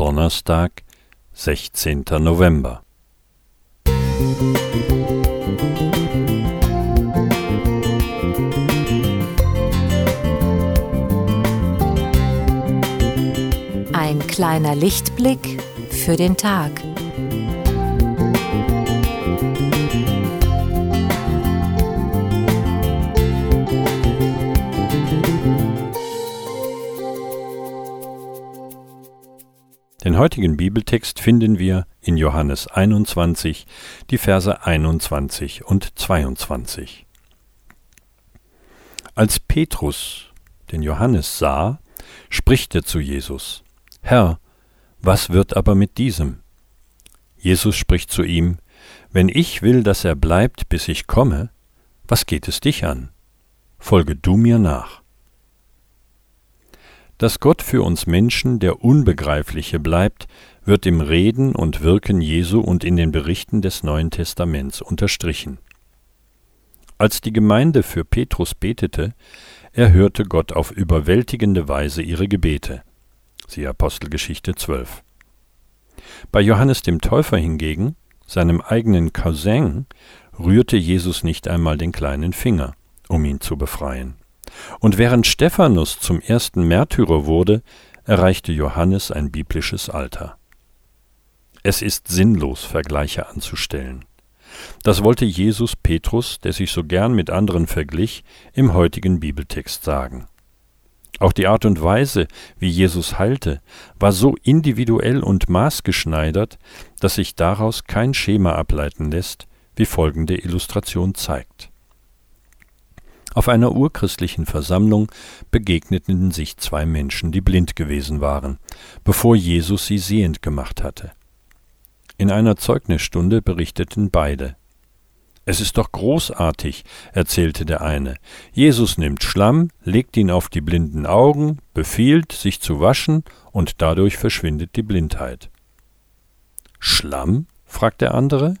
Donnerstag, 16. November. Ein kleiner Lichtblick für den Tag. Den heutigen Bibeltext finden wir in Johannes 21, die Verse 21 und 22. Als Petrus den Johannes sah, spricht er zu Jesus, Herr, was wird aber mit diesem? Jesus spricht zu ihm, Wenn ich will, dass er bleibt, bis ich komme, was geht es dich an? Folge du mir nach dass Gott für uns Menschen der Unbegreifliche bleibt, wird im Reden und Wirken Jesu und in den Berichten des Neuen Testaments unterstrichen. Als die Gemeinde für Petrus betete, erhörte Gott auf überwältigende Weise ihre Gebete. Siehe Apostelgeschichte 12. Bei Johannes dem Täufer hingegen, seinem eigenen Cousin, rührte Jesus nicht einmal den kleinen Finger, um ihn zu befreien. Und während Stephanus zum ersten Märtyrer wurde, erreichte Johannes ein biblisches Alter. Es ist sinnlos, Vergleiche anzustellen. Das wollte Jesus Petrus, der sich so gern mit anderen verglich, im heutigen Bibeltext sagen. Auch die Art und Weise, wie Jesus heilte, war so individuell und maßgeschneidert, dass sich daraus kein Schema ableiten lässt, wie folgende Illustration zeigt. Auf einer urchristlichen Versammlung begegneten sich zwei Menschen, die blind gewesen waren, bevor Jesus sie sehend gemacht hatte. In einer Zeugnisstunde berichteten beide. Es ist doch großartig, erzählte der eine. Jesus nimmt Schlamm, legt ihn auf die blinden Augen, befiehlt, sich zu waschen, und dadurch verschwindet die Blindheit. Schlamm? fragt der andere.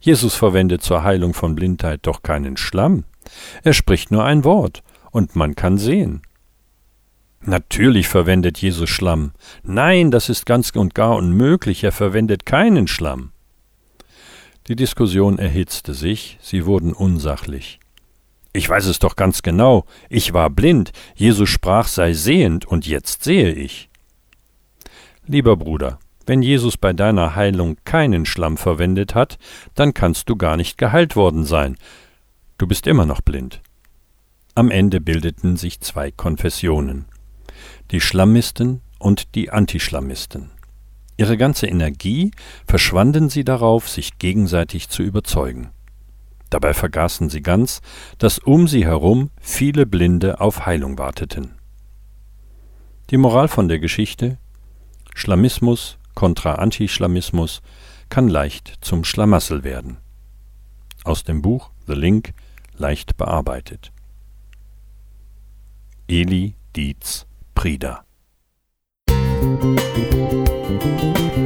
Jesus verwendet zur Heilung von Blindheit doch keinen Schlamm. Er spricht nur ein Wort, und man kann sehen. Natürlich verwendet Jesus Schlamm. Nein, das ist ganz und gar unmöglich, er verwendet keinen Schlamm. Die Diskussion erhitzte sich, sie wurden unsachlich. Ich weiß es doch ganz genau, ich war blind, Jesus sprach sei sehend, und jetzt sehe ich. Lieber Bruder, wenn Jesus bei deiner Heilung keinen Schlamm verwendet hat, dann kannst du gar nicht geheilt worden sein, Du bist immer noch blind. Am Ende bildeten sich zwei Konfessionen. Die Schlammisten und die Antischlammisten. Ihre ganze Energie verschwanden sie darauf, sich gegenseitig zu überzeugen. Dabei vergaßen sie ganz, dass um sie herum viele Blinde auf Heilung warteten. Die Moral von der Geschichte Schlammismus kontra Antischlammismus kann leicht zum Schlamassel werden. Aus dem Buch The Link leicht bearbeitet. Eli Dietz Prieder Musik